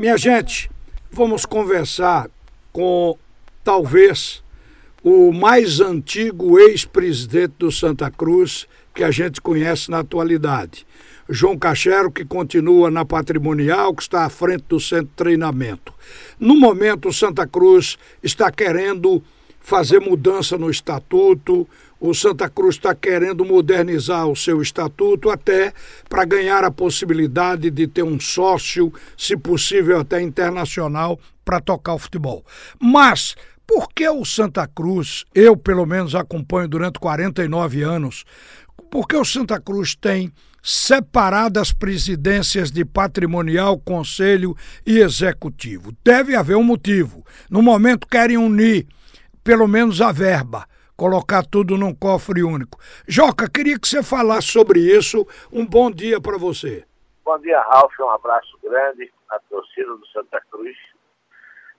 Minha gente, vamos conversar com talvez o mais antigo ex-presidente do Santa Cruz que a gente conhece na atualidade. João Cachero, que continua na Patrimonial, que está à frente do centro de treinamento. No momento, o Santa Cruz está querendo fazer mudança no estatuto, o Santa Cruz está querendo modernizar o seu estatuto até para ganhar a possibilidade de ter um sócio, se possível até internacional, para tocar o futebol. Mas por que o Santa Cruz, eu pelo menos acompanho durante 49 anos, por que o Santa Cruz tem separadas presidências de patrimonial, conselho e executivo? Deve haver um motivo. No momento querem unir pelo menos a verba colocar tudo num cofre único. Joca, queria que você falasse sobre isso. Um bom dia para você. Bom dia, Ralf. Um abraço grande à torcida do Santa Cruz.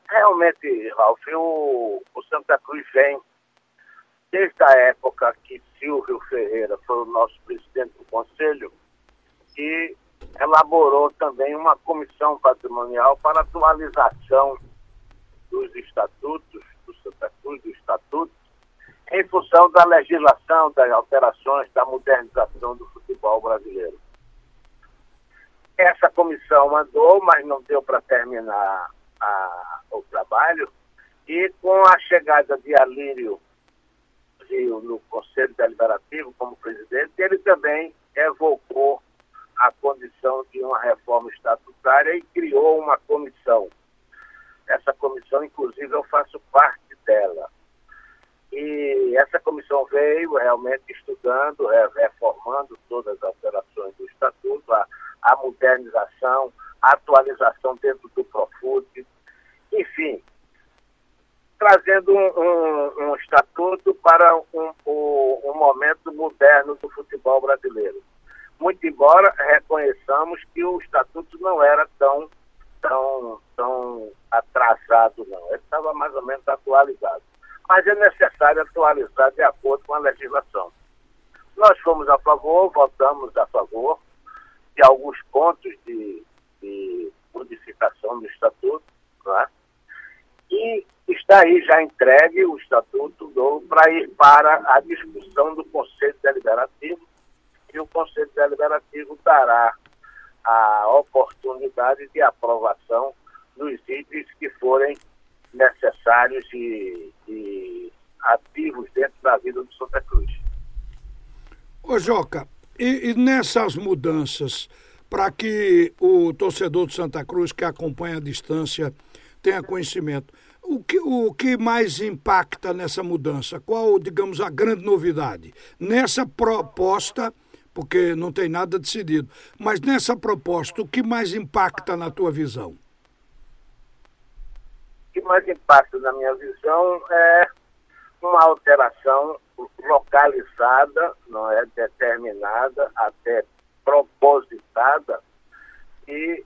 Realmente, Ralf, o, o Santa Cruz vem desde a época que Silvio Ferreira foi o nosso presidente do conselho e elaborou também uma comissão patrimonial para atualização dos estatutos do Santa Cruz, do estatuto, em função da legislação, das alterações, da modernização do futebol brasileiro. Essa comissão andou, mas não deu para terminar a, o trabalho, e com a chegada de Alírio Rio no Conselho Deliberativo como presidente, ele também evocou a condição de uma reforma estatutária e criou uma comissão. Essa comissão, inclusive, eu faço parte dela. Veio realmente estudando, reformando todas as alterações do Estatuto, a, a modernização, a atualização dentro do Profut, enfim, trazendo um, um, um estatuto para um, um, momento moderno do futebol brasileiro. Muito embora reconheçamos que o estatuto não era tão, tão, tão atrasado, não. Ele estava mais ou menos atualizado mas é necessário atualizar de acordo com a legislação. Nós fomos a favor, votamos a favor de alguns pontos de, de modificação do Estatuto, é? e está aí já entregue o Estatuto para ir para a discussão do Conselho Deliberativo, e o Conselho Deliberativo dará a oportunidade de aprovação dos itens que forem necessários e, e ativos dentro da vida do Santa Cruz. Ô Joca, e, e nessas mudanças, para que o torcedor de Santa Cruz que acompanha a distância tenha conhecimento, o que, o que mais impacta nessa mudança? Qual, digamos, a grande novidade? Nessa proposta, porque não tem nada decidido, mas nessa proposta, o que mais impacta na tua visão? Mais impacta na minha visão é uma alteração localizada, não é determinada, até propositada, e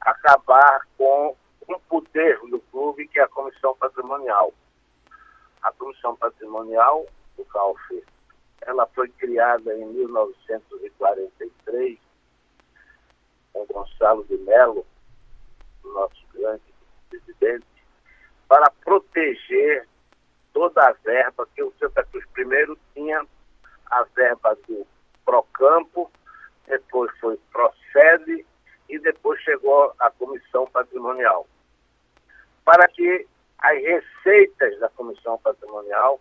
acabar com um poder do clube que é a comissão patrimonial. A comissão patrimonial do CAUF, ela foi criada em 1943 com Gonçalo de Mello, nosso grande presidente, para proteger toda a verba que o Santa Cruz primeiro tinha a verba do Procampo, depois foi Procede e depois chegou a Comissão Patrimonial. Para que as receitas da Comissão Patrimonial,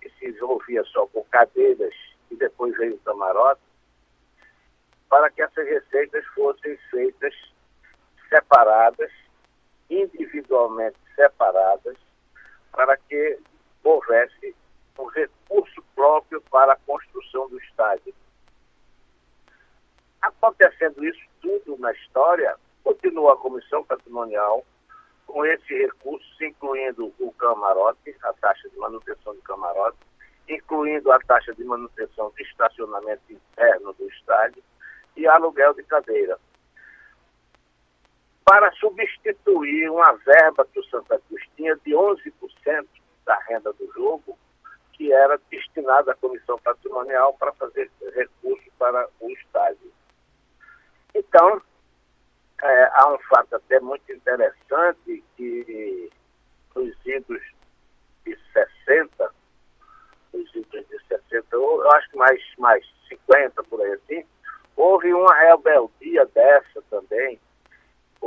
que se desenvolvia só com cadeiras e depois veio o camarote, para que essas receitas fossem feitas separadas individualmente separadas para que houvesse um recurso próprio para a construção do estádio. Acontecendo isso tudo na história, continua a Comissão Patrimonial com esses recursos, incluindo o camarote, a taxa de manutenção do camarote, incluindo a taxa de manutenção de estacionamento interno do estádio e aluguel de cadeira para substituir uma verba que o Santa Cruz tinha de 11% da renda do jogo, que era destinada à comissão patrimonial para fazer recurso para o estádio. Então, é, há um fato até muito interessante que nos idos de 60, nos idos de 60, eu acho que mais, mais 50 por aí assim, houve uma rebeldia dessa também,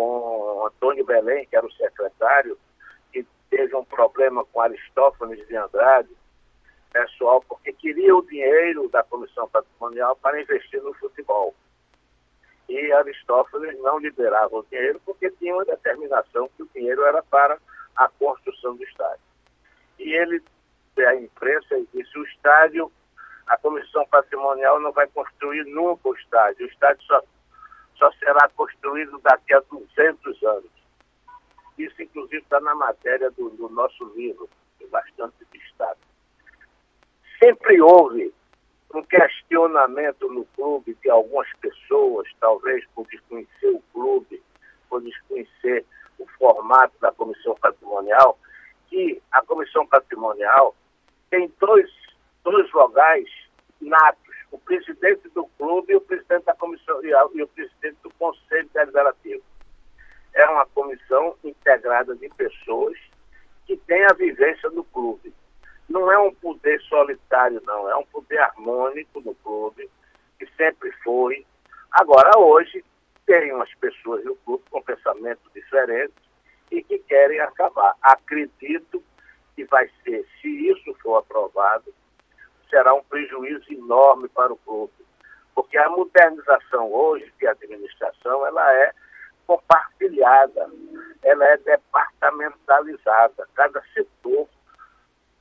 com Antônio Belém, que era o secretário, que teve um problema com Aristófanes de Andrade, pessoal, porque queria o dinheiro da Comissão Patrimonial para investir no futebol. E Aristófanes não liberava o dinheiro porque tinha uma determinação que o dinheiro era para a construção do estádio. E ele, a imprensa, disse: o estádio, a Comissão Patrimonial não vai construir nunca o estádio. O estádio só, só será construído daqui a 200 anos. Isso, inclusive, está na matéria do, do nosso livro, bastante destaque sempre houve um questionamento no clube de algumas pessoas, talvez por desconhecer o clube, por desconhecer o formato da comissão patrimonial, que a comissão patrimonial tem dois, dois vogais natos, o presidente do clube e o presidente da comissão e o presidente do conselho deliberativo. É uma comissão integrada de pessoas que têm a vivência do clube não é um poder solitário, não, é um poder harmônico no clube, que sempre foi. Agora, hoje, tem umas pessoas no clube com pensamento diferente e que querem acabar. Acredito que vai ser, se isso for aprovado, será um prejuízo enorme para o clube. Porque a modernização hoje de administração, ela é compartilhada, ela é departamentalizada. Cada setor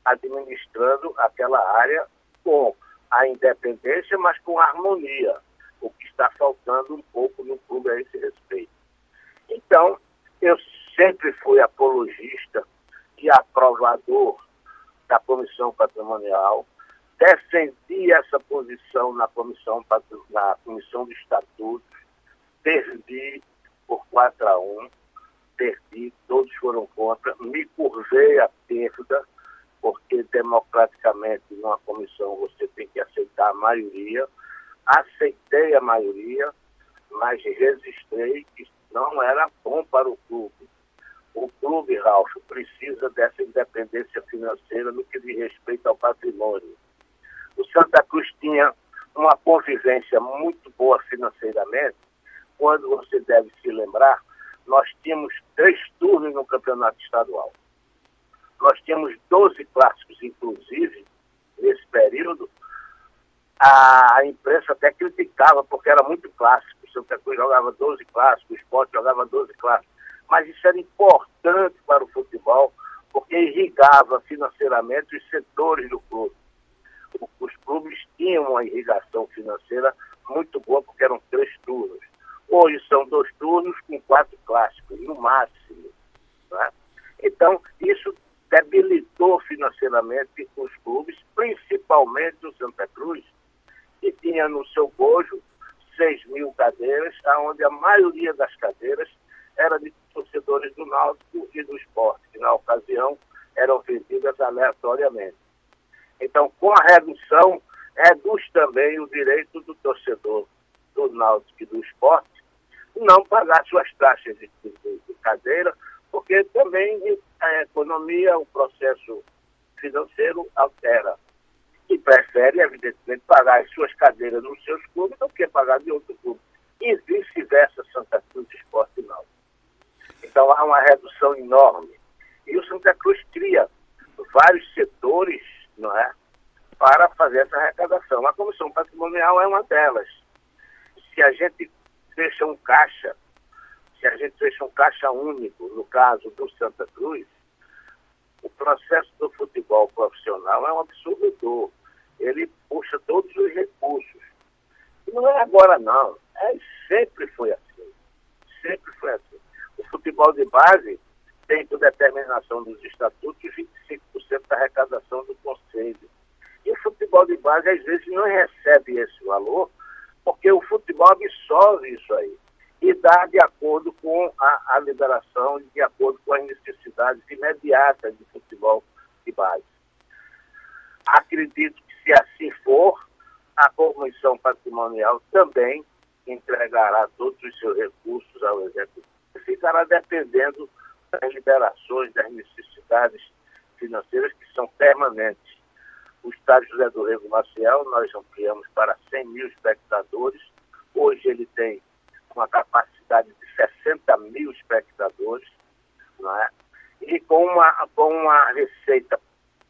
administrando aquela área com a independência, mas com harmonia, o que está faltando um pouco no clube a esse respeito. Então, eu sempre fui apologista e aprovador da comissão patrimonial, defendi essa posição na comissão, na comissão de estatutos, perdi por 4 a 1, perdi, todos foram contra, me curvei a perda, porque democraticamente numa comissão você tem que aceitar a maioria. Aceitei a maioria, mas registrei que não era bom para o clube. O clube, Ralf, precisa dessa independência financeira no que diz respeito ao patrimônio. O Santa Cruz tinha uma convivência muito boa financeiramente, quando você deve se lembrar, nós tínhamos três turnos no campeonato estadual. Nós tínhamos 12 clássicos, inclusive, nesse período. A, imprensa até criticava, porque era muito clássico. O Santa Cruz jogava 12 clássicos, o esporte jogava 12 clássicos. Mas isso era importante para o futebol, porque irrigava financeiramente os setores do clube. Os clubes tinham uma irrigação financeira muito boa, porque eram três turnos. Hoje são dois turnos com quatro clássicos, no máximo. Né? Então, isso debilitou financeiramente os clubes, principalmente o Santa Cruz, que tinha no seu bojo 6 mil cadeiras, onde a maioria das cadeiras era de torcedores do Náutico e do esporte, que na ocasião eram vendidas aleatoriamente. Então, com a redução, reduz também o direito do torcedor do Náutico e do esporte não pagar suas taxas de, de, de cadeira, porque também a economia, o processo financeiro altera. E prefere, evidentemente, pagar as suas cadeiras nos seus clubes do que pagar de outro clube. E vice-versa, Santa Cruz Esporte não. Então há uma redução enorme. E o Santa Cruz cria vários setores, não é? Para fazer essa arrecadação. A comissão patrimonial é uma delas. Se a gente fecha um caixa se a gente fecha um caixa único, no caso do Santa Cruz, o processo do futebol profissional é um absurdo. Ele puxa todos os recursos. E não é agora, não. É, sempre foi assim. Sempre foi assim. O futebol de base tem, por determinação dos estatutos, 25% da arrecadação do conselho. E o base, às vezes, não recebe esse valor, porque o futebol absorve isso aí e dá de acordo com a, a liberação, de acordo com as necessidades imediatas de futebol de base. Acredito que se assim for, a comissão patrimonial também entregará todos os seus recursos ao executivo. Ficará dependendo das liberações, das necessidades financeiras que são permanentes. O estádio José do Rego Maciel, nós ampliamos para 100 mil espectadores. Hoje ele tem uma capacidade de 60 mil espectadores, não é? e com uma, com uma receita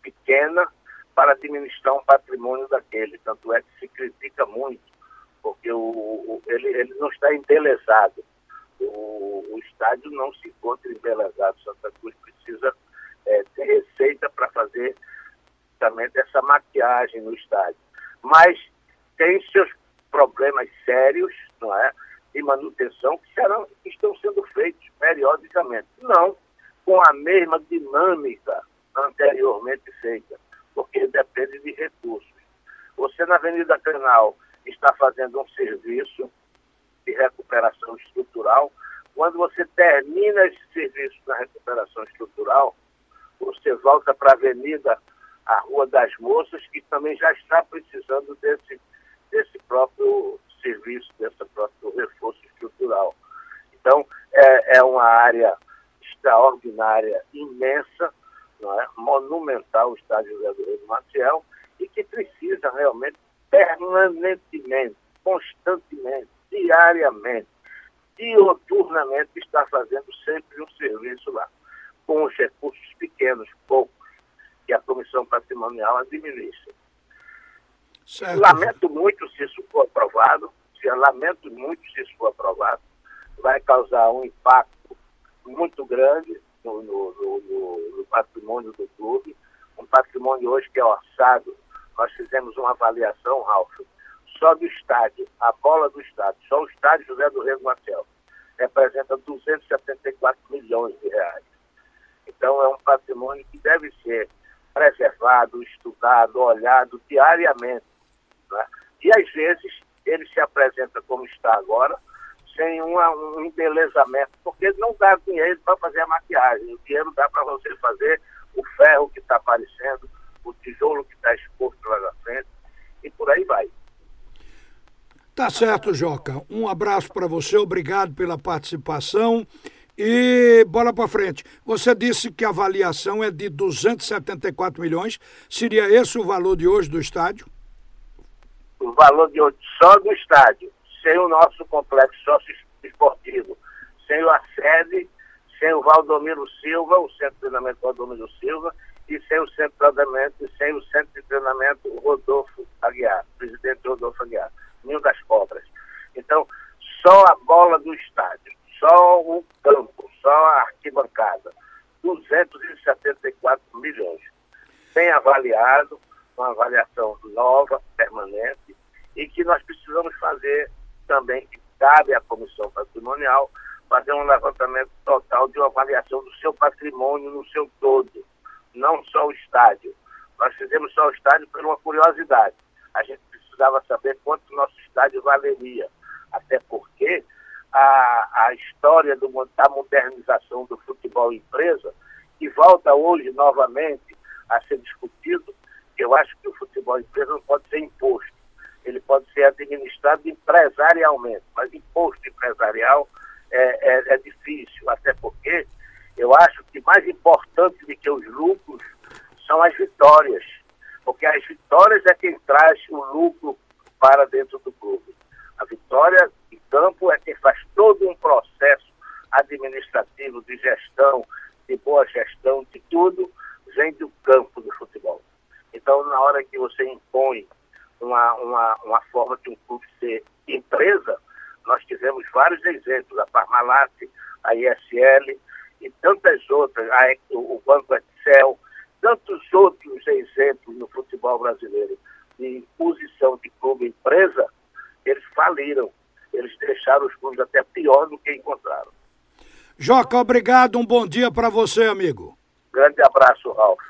pequena para administrar um patrimônio daquele. Tanto é que se critica muito, porque o, o ele, ele não está embelezado. O, o estádio não se encontra embelezado. Santa Cruz precisa é, ter receita para fazer também essa maquiagem no estádio. Mas tem seus problemas sérios, não é? De manutenção que, serão, que estão sendo feitos periodicamente. Não com a mesma dinâmica anteriormente feita, porque depende de recursos. Você na Avenida Canal está fazendo um serviço de recuperação estrutural. Quando você termina esse serviço da recuperação estrutural, você volta para a Avenida, a Rua das Moças, que também já está precisando desse, desse próprio serviço, desse próprio reforço estrutural. Então, é, é uma área extraordinária, imensa, é? monumental, o estádio do Rio do Maciel, e que precisa realmente, permanentemente, constantemente, diariamente, dioturnamente, estar fazendo sempre um serviço lá, com os recursos pequenos, poucos, que a Comissão Patrimonial administra. Certo. Lamento muito se isso for aprovado, lamento muito se isso for aprovado, vai causar um impacto muito grande no, no, no, no, patrimônio do clube, um patrimônio hoje que é orçado. Nós fizemos uma avaliação, Ralf, só do estádio, a bola do estádio, só o estádio José do Rego Marcel, representa 274 milhões de reais. Então é um patrimônio que deve ser preservado, estudado, olhado diariamente. Né? E às vezes ele se apresenta como está agora, sem um embelezamento, porque não dá dinheiro para fazer a maquiagem. O dinheiro dá para você fazer o ferro que está aparecendo, o tijolo que está exposto lá na frente, e por aí vai. Tá certo, Joca. Um abraço para você, obrigado pela participação. E bola para frente. Você disse que a avaliação é de 274 milhões. Seria esse o valor de hoje do estádio? O valor de hoje só do estádio sem o nosso complexo sócio-esportivo, sem a sede, sem o Valdomiro Silva, o Centro de Treinamento Valdomiro Silva, e sem o Centro de Treinamento, e sem o Centro de Treinamento Rodolfo Aguiar, presidente Rodolfo Aguiar, Ninho das Cobras. Então, só a bola do estádio, só o campo, só a arquibancada, 274 milhões. Bem avaliado, uma avaliação nova, permanente, e que nós precisamos fazer também que cabe à Comissão Patrimonial fazer um levantamento total de uma avaliação do seu patrimônio no seu todo, não só o estádio. Nós fizemos só o estádio por uma curiosidade. A gente precisava saber quanto o nosso estádio valeria, até porque a, a história do, da modernização do futebol empresa, que volta hoje novamente a ser discutido, eu acho que o futebol empresa não pode ser imposto ele pode ser administrado empresarialmente, mas imposto empresarial é, é, é difícil, até porque eu acho que mais importante do que os lucros são as vitórias, porque as vitórias é quem traz o lucro para dentro do clube. A vitória de campo é quem faz todo um processo administrativo de gestão, de boa gestão, de tudo, vem do campo do futebol. Então, na hora que você impõe uma, uma, uma forma de um clube ser empresa, nós tivemos vários exemplos, a Parmalat, a ISL e tantas outras, a, o Banco Excel, tantos outros exemplos no futebol brasileiro de posição de clube empresa, eles faliram. Eles deixaram os clubes até pior do que encontraram. Joca, obrigado. Um bom dia para você, amigo. Grande abraço, Ralf.